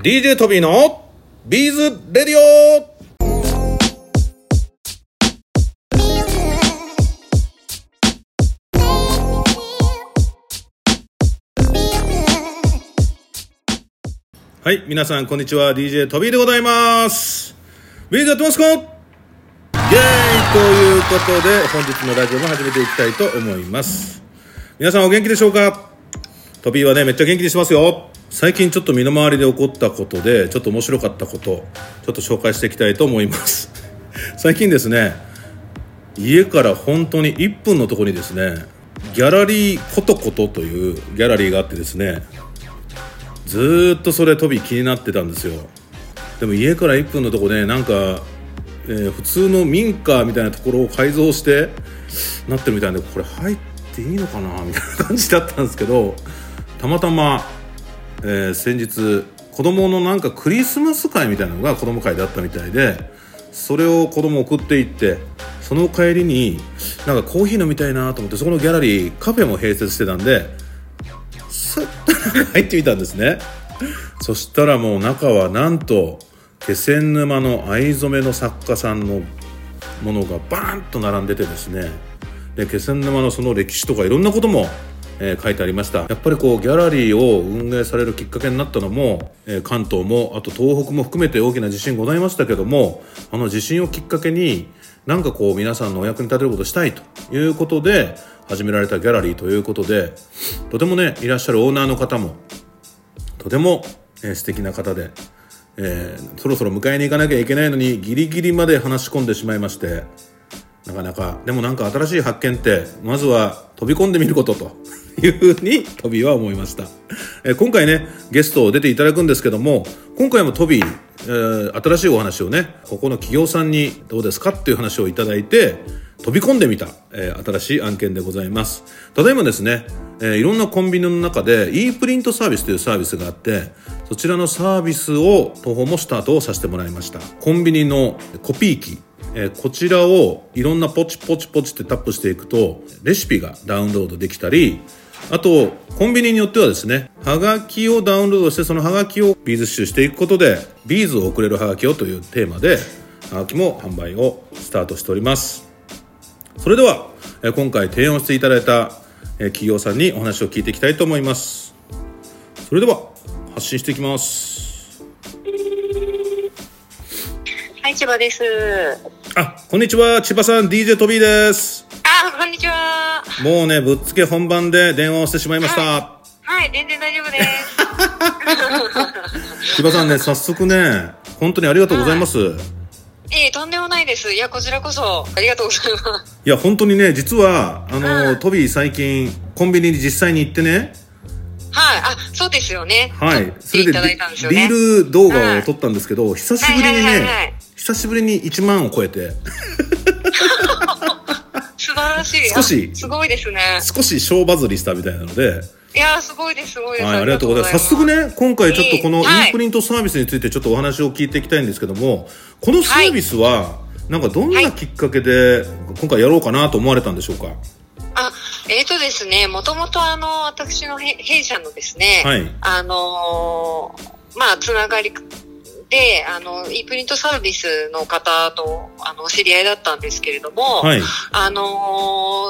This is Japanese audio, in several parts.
DJ トビーのビーズレディオはい、皆さんこんにちは。DJ トビーでございます。ビーズやってますか？イエーイということで、本日のラジオも始めていきたいと思います。皆さんお元気でしょうか？トビーはね、めっちゃ元気にしますよ。最近ちょっと身の回りで起こったことで、ちょっと面白かったこと、ちょっと紹介していきたいと思います。最近ですね、家から本当に1分のとこにですね、ギャラリーコトコトというギャラリーがあってですね、ずっとそれトビー気になってたんですよ。でも家から1分のとこでなんか、えー普通の民家みたいなところを改造してなってるみたいでこれ入っていいのかなみたいな感じだったんですけどたまたま、えー先日子供のなんかクリスマス会みたいなのが子供会であったみたいでそれを子供送っていってその帰りになんかコーヒー飲みたいなと思ってそこのギャラリーカフェも併設してたんでスッと入ってみたんですね。そしたらもう中はなんと気仙沼の藍染めの作家さんのものがバーンと並んでてですね。で気仙沼のその歴史とかいろんなことも、えー書いてありました。やっぱりこうギャラリーを運営されるきっかけになったのも、えー関東もあと東北も含めて大きな地震ございましたけどもあの地震をきっかけになんかこう皆さんのお役に立てることしたいということで始められたギャラリーということでとてもねいらっしゃるオーナーの方もとても、えー素敵な方で、えーそろそろ迎えに行かなきゃいけないのにギリギリまで話し込んでしまいましてなかなか。でもなんか新しい発見ってまずは飛び込んでみることと。いうふうにトビーは思いました、え今回ねゲストを出ていただくんですけども今回もトビー、えー新しいお話をねここの企業さんにどうですかっていう話をいただいて飛び込んでみた、えー新しい案件でございます。ただいまですね、えーいろんなコンビニの中で e プリントサービスというサービスがあってそちらのサービスを当方もスタートをさせてもらいました。コンビニのコピー機。えーこちらをいろんなポチポチポチってタップしていくとレシピがダウンロードできたりあとコンビニによってはですねはがきをダウンロードしてそのはがきをビーズ刺繍していくことでビーズを送れるはがきをというテーマではがきも販売をスタートしております。それではえー今回提案していただいたえー企業さんにお話を聞いていきたいと思います。それでは発信していきます。はい、千葉です。あこんにちは千葉さん DJ トビーですあ、こんにちは。もうね、ぶっつけ本番で電話をしてしまいました。はい、全然大丈夫です。千葉さんね、早速ね、本当にありがとうございます。いええ、とんでもないです。いや、こちらこそ、ありがとうございます。や、本当にね、実は、あの、うんトビー最近、コンビニに実際に行ってね、はい、あ、そうですよね。はい、それでね。リール動画を撮ったんですけど、久しぶりにはいはいはいはねい、久しぶりに1万を超えて、素晴らしい。少しあすごいですね。少し小バズりしたみたいなので、いや、すごいです、すごいです。はい、ありがとうございます。早速ね、今回ちょっとこのええはい e プリントサービスについてちょっとお話を聞いていきたいんですけども、このサービスは、なんかどんなきっかけで今回やろうかなと思われたんでしょうか？あ、えっ、とですね、もともとあの、私のへ弊社のですね、はい。あのーまあ、つながりで、あの、e プリントサービスの方と、あの、お知り合いだったんですけれども、はい。あの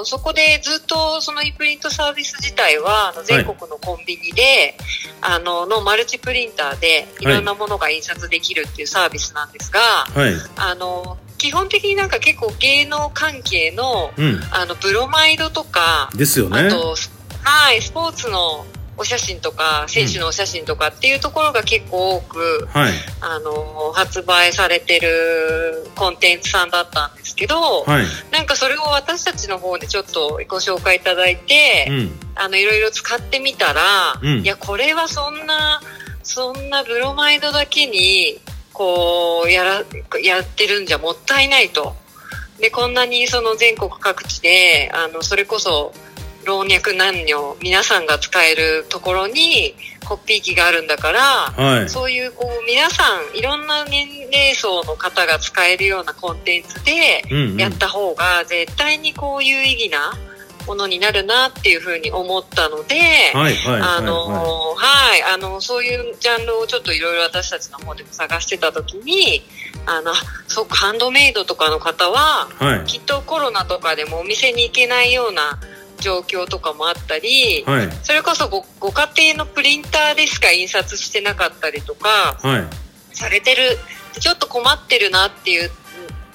ーそこでずっとその e プリントサービス自体は、あの全国のコンビニで、あの、のマルチプリンターでいろんなものが印刷できるっていうサービスなんですが、はい。あの、基本的になんか結構芸能関係の、うん。あの、ブロマイドとか、ですよね。あと、はい、スポーツのお写真とか、選手のお写真とかっていうところが結構多く、はい。あの、発売されてるコンテンツさんだったんですけど、はい。なんかそれを私たちの方でちょっとご紹介いただいて、うん。あの、いろいろ使ってみたら、うんいや、これはそんな、そんなブロマイドだけに、こう、やら、やってるんじゃもったいないと。で、こんなにその全国各地で、あの、それこそ、老若男女、皆さんが使えるところに、コピー機があるんだから、はい。そういう、こう、皆さん、いろんな年齢層の方が使えるようなコンテンツで。やった方が、絶対にこう有意義な、ものになるなっていうふうに思ったので、はいあのははい、あの、そういうジャンルをちょっといろいろ私たちの方でも探してた時に、あの、あそうか、ハンドメイドとかの方は、いはいきっとコロナとかでもお店に行けないような状況とかもあったり、はい。それこそごご家庭のプリンターでしか印刷してなかったりとかはい。されてるちょっと困ってるなっていう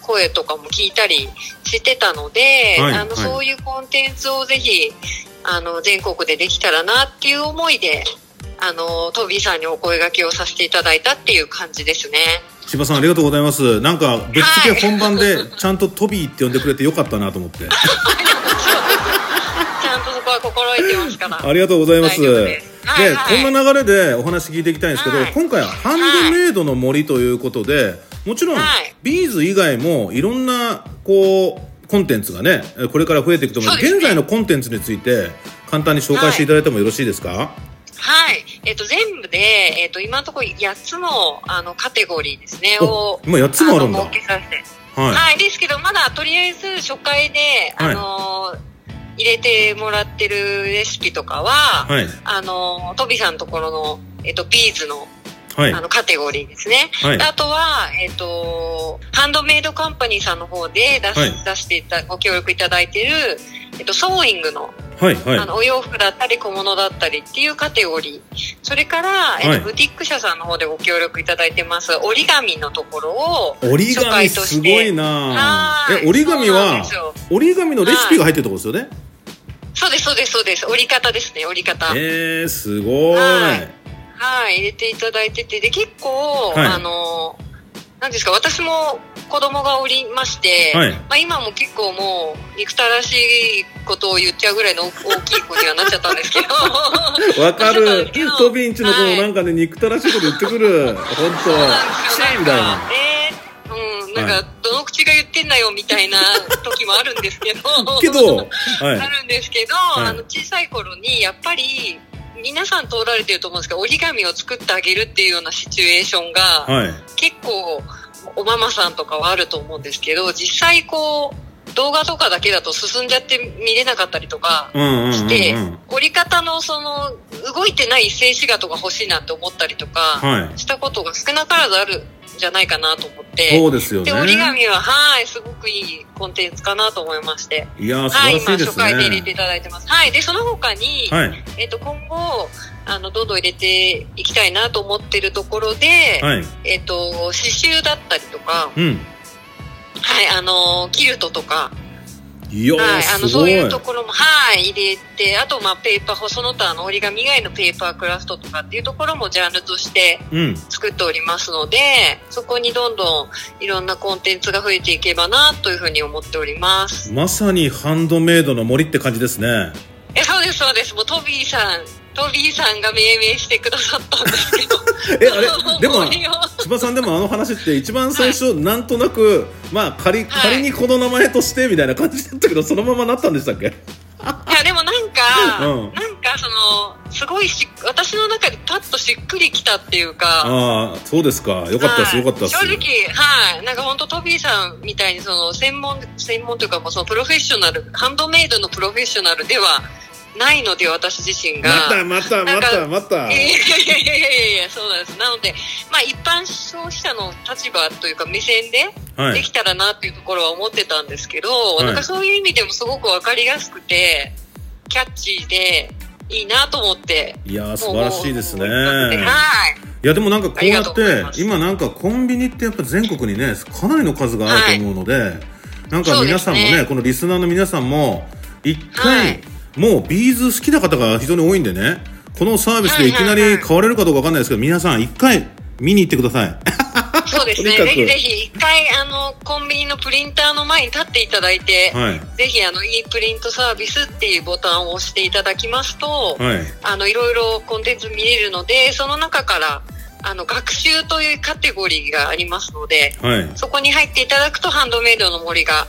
声とかも聞いたりしてたので、はいはい。あのそういうコンテンツをぜひあの全国でできたらなっていう思いであのトビーさんにお声掛けをさせていただいたっていう感じですね。千葉さんありがとうございます。なんかぶっつけ本番でちゃんとトビーって呼んでくれてよかったなと思って 心得てますから。ありがとうございます。はいで、はいこんな流れでお話聞いていきたいんですけど、はい。今回はハンドメイドの森ということで、もちろん、はい。ビーズ以外もいろんなこうコンテンツがねこれから増えていくと思う。そうですね。現在のコンテンツについて簡単に紹介していただいてもよろしいですか、はい。えっ、と、全部で、えっ、と、今のところ8つの、あの、カテゴリーですね、おを、今8つもあるんだ。はい、はい。ですけど、まだ、とりあえず、初回で、はい。あのー入れてもらってるレシピとかは、はい。あのートビさんのところの、えっ、と、ビーズの、はい。あの、カテゴリーですね。はい。あとは、えっ、と、ハンドメイドカンパニーさんの方で出し、はい。出していた、ご協力いただいてる、えっ、と、ソーイングの、はいはい。あのお洋服だったり小物だったりっていうカテゴリー。それから、えっとはい。ブティック社さんの方でご協力いただいてます折り紙のところを折り紙初回として。すごいなはい。え折り紙は折り紙のレシピが入ってるところですよね、そうですそうですそうです。折り方ですね折り方。えー、すごい。はい。はい入れていただいてて。で結構、はい。あのなんですか私も子供がおりまして、はい。まあ、今も結構もう憎たらしいことを言っちゃうぐらいの 大きい子にはなっちゃったんですけど。わかる。トビンチの子もはいなんかね憎たらしいこと言ってくる。本当そうなんですよ。みたいななんか、はい。どの口が言ってんだよみたいな 時もあるんですけど。けど、はあい、るんですけど、い。あの、小さい頃に、やっぱり、皆さん通られてると思うんですけど、折り紙を作ってあげるっていうようなシチュエーションが、はい、結構、おママさんとかはあると思うんですけど、実際こう、動画とかだけだと進んじゃって見れなかったりとかして、うん、折り方のその、動いてない静止画とか欲しいなって思ったりとか、はい、したことが少なからずあるんじゃないかなと思って。そうですよねで、折り紙は、はい、すごくいいコンテンツかなと思いまして。いやー素はい、今、晴らしいです初回で入れていねただいてます。はい、で、その他に、はいえっ、と、今後、あの、どんどん入れていきたいなと思ってるところで、はいえっ、と、刺繍だったりとか、うんはい、あの、キルトとか、いやー、はい、あの、そういうところも、はい、入れて、あと、まあ、ペーパー、その他の折り紙以外のペーパークラフトとかっていうところもジャンルとしてうん作っておりますので、そこにどんどんいろんなコンテンツが増えていけばな、というふうに思っております。まさにハンドメイドの森って感じですねえ、そうです、そうです。もうトビーさん、トビーさんが命名してくださったんですけど。えあれ？でも千葉さんでもあの話って一番最初、なんとなくまあ仮仮にこの名前としてみたいな感じだったけどそのままなったんでしたっけ？いや、でもなんか、うん。なんかその、すごいし、私の中でパッとしっくりきたっていうか、ああそうですか。よかったです、はい。よかったです。正直、はい。なんか本当トビーさんみたいにその専門、専門というかもうそのプロフェッショナル、ハンドメイドのプロフェッショナルではないので私自身が。またまたまたまたいやいやいやいやいやいや、そうなんです。なので、まあ一般消費者の立場というか目線ではいできたらなっていうところは思ってたんですけど、いなんかそういう意味でもすごくわかりやすくて、キャッチーでいいなと思って。いやー素晴らしいですねはい。いやでもなんかこうやって今なんかコンビニってやっぱ全国にねかなりの数があると思うので、なんか皆さんもねねこのリスナーの皆さんも一は回、いもうビーズ好きな方が非常に多いんでね。このサービスでいきなり買われるかどうかわかんないですけど皆さん一回見に行ってください。そうですね。ぜひぜひ、一回、あの、コンビニのプリンターの前に立っていただいて、はい。ぜひ、あの、e プリントサービスっていうボタンを押していただきますと、はい。あの、いろいろコンテンツ見れるので、その中から、あの、学習というカテゴリーがありますので、はい。そこに入っていただくと、ハンドメイドの森が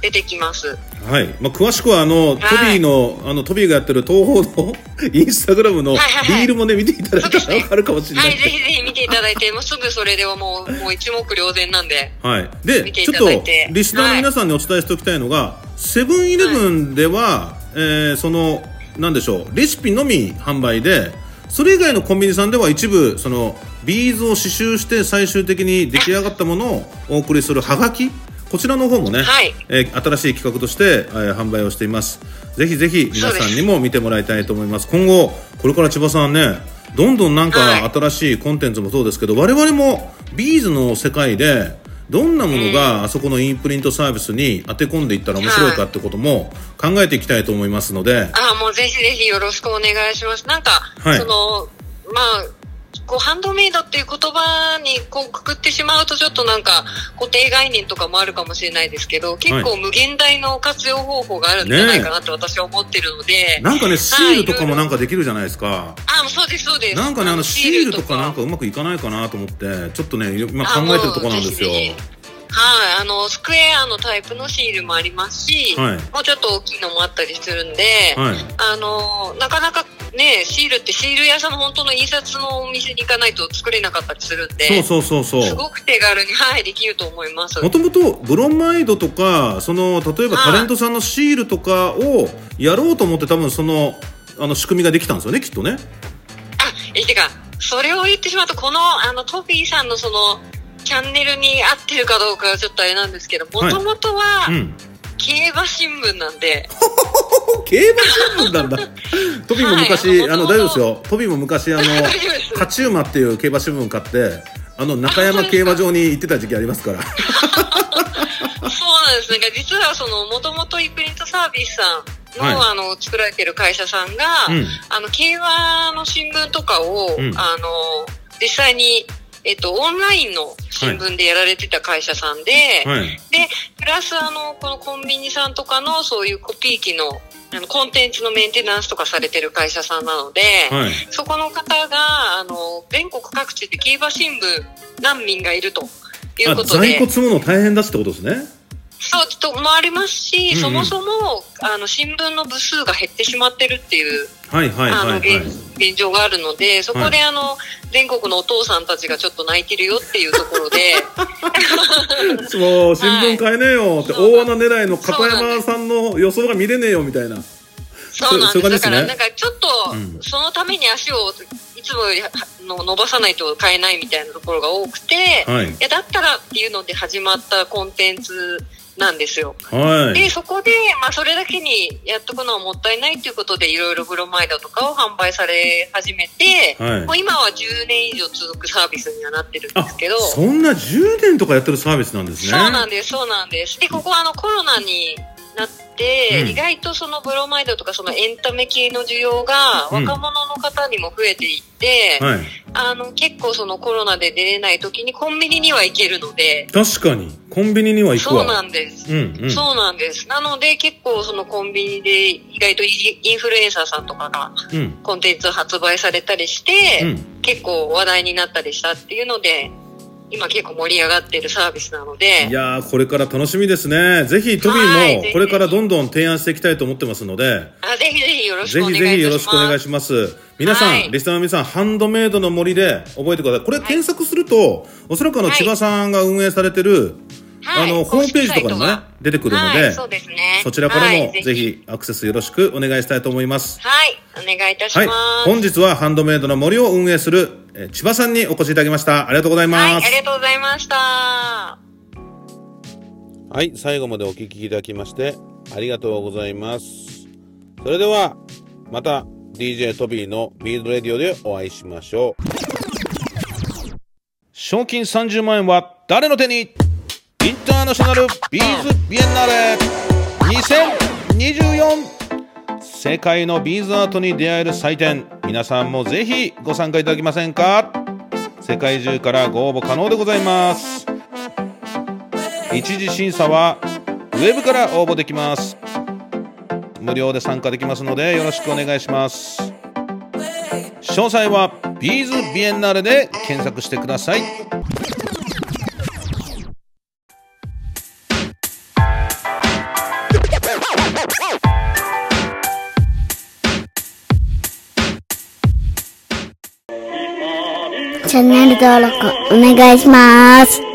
出てきます。はい、まあ、詳しくはあの、トビーのあのトビーがやってる東宝の インスタグラムのリはいはいはい。ールもね見ていただいたらわかるかもしれなはい、いぜひぜひ見ていただいて、もうすぐそれではもう、もう一目瞭然なんで。はい、でちょったとリスナーの皆さんにお伝えしておきたいのが、セブンイレブンでは、えーそのなんでしょうレシピのみ販売でそれ以外のコンビニさんでは一部そのビーズを刺繍して最終的に出来上がったものをお送りするハガキこちらの方もね、はい。えー新しい企画として、えー販売をしています。ぜひぜひ皆さんにも見てもらいたいと思います。今後これから千葉さんねどんどんなんかはい。新しいコンテンツもそうですけど、我々もビーズの世界でどんなものがあそこのインプリントサービスに当て込んでいったら面白いかってことも考えていきたいと思いますので、あもうぜひぜひよろしくお願いします。なんか、はい。その、まあ、こう、ハンドメイドっていう言葉にこうくくってしまうとちょっとなんか固定概念とかもあるかもしれないですけど、結構無限大の活用方法があるんじゃないかなって私は思ってるので、なんかねシールとかもなんかできるじゃないですか。あ、そうです、そうです。なんかねあのシールとかなんかかうまくいかないかなと思ってちょっとね今考えてるところなんですよ。はい、あの、スクエアのタイプのシールもありますし、はいもうちょっと大きいのもあったりするんで、はいあの、なかなかね、シールってシール屋さんの本当の印刷のお店に行かないと作れなかったりするんで、そうそうそうそう。すごく手軽に、はい、できると思います。もともとブロマイドとかその例えばタレントさんのシールとかをやろうと思って多分そのあの仕組みができたんですよねきっとね。あ、え、てか、それを言ってしまうと、この、あの、トピーさんのその、チャンネルに合ってるかどうかはちょっとあれなんですけど、もともとはう、ん。競馬新聞なんで、競馬新聞なんだ。トビも昔、はいあの大丈夫ですよ。トビも昔あの勝ち馬っていう競馬新聞買って。あの中山競馬場に行ってた時期ありますから。そうなんです。なんか実はその、もともとイプリントサービスさんの、はいあの、作られてる会社さんが、うんあの、競馬の新聞とかを、うんあの、実際に、えっと、オンラインの新聞でやられてた会社さんで、はい。で、プラスあの、このコンビニさんとかのそういうコピー機の、あの、コンテンツのメンテナンスとかされてる会社さんなので、はい。そこの方が、あの、全国各地で競馬新聞難民がいるというあことで。在庫積むの大変だしってことですね。そう、ともありますし、うんうんそもそも、あの、新聞の部数が減ってしまってるっていう、はいはいあの、はい。はい。現現状があるので、そこで、あの、全国のお父さんたちがちょっと泣いてるよっていうところで、もう新聞買えねえよって、大穴狙いの片山さんの予想が見れねえよみたいな。そうなんです。だから、なんかちょっと、うん。そのために足をいつもの伸ばさないと買えないみたいなところが多くて、はい。いや、だったらっていうので始まったコンテンツなんですよ。で、はい。そこで、まあ、それだけにやっとくのはもったいないということで、いろいろブロマイドとかを販売され始めて、はいもう今は10年以上続くサービスにはなってるんあですけど、そんな10年とかやってるサービスなんですね。そうなんです、そうなんです。で、ここはあのコロナになって、うん意外とそのブロマイドとかそのエンタメ系の需要がうん若者の方にも増えていって、はい。あの結構そのコロナで出れない時にコンビニには行けるので、確かに。コンビニには行くわ。そうなんです。うんうん。そうなんです。なので結構そのコンビニで意外とイインフルエンサーさんとかがうん。コンテンツ発売されたりして、うん結構話題になったりしたっていうので、今結構盛り上がってるサービスなので、いやー、これから楽しみですね。ぜひ、トビーもこれからどんどん提案していきたいと思ってますので、あぜひぜひよろしぜくお願いします。ひぜひよろしくお願いします。皆さん、はいリスナーの皆さん、ハンドメイドの森で覚えてください。これ検索すると、おそらくあの、はい千葉さんが運営されてる、はいあの、ホームページとかにもね出てくるので、はい、そうですね。そちらからはいもぜひアクセスよろしくお願いしたいと思います。はい、お願いいたしはいます。。本日はハンドメイドの森を運営する、えー千葉さんにお越しいただきました。ありがとうございはい、ます。ありがとうございました。はい、最後までお聞きいただきましてありがとうございます。それではまた DJ トビーのビールドレディオでお会いしましょう。賞金30万円は誰の手に？インターナショナルビーズビエンナーレ2024世界のビーズアートに出会える祭典。皆さんもぜひご参加いただけませんか？世界中からご応募可能でございます。一次審査はウェブから応募できます。無料で参加できますのでよろしくお願いします。詳細はビーズビエンナーレで検索してください。登録お願いします。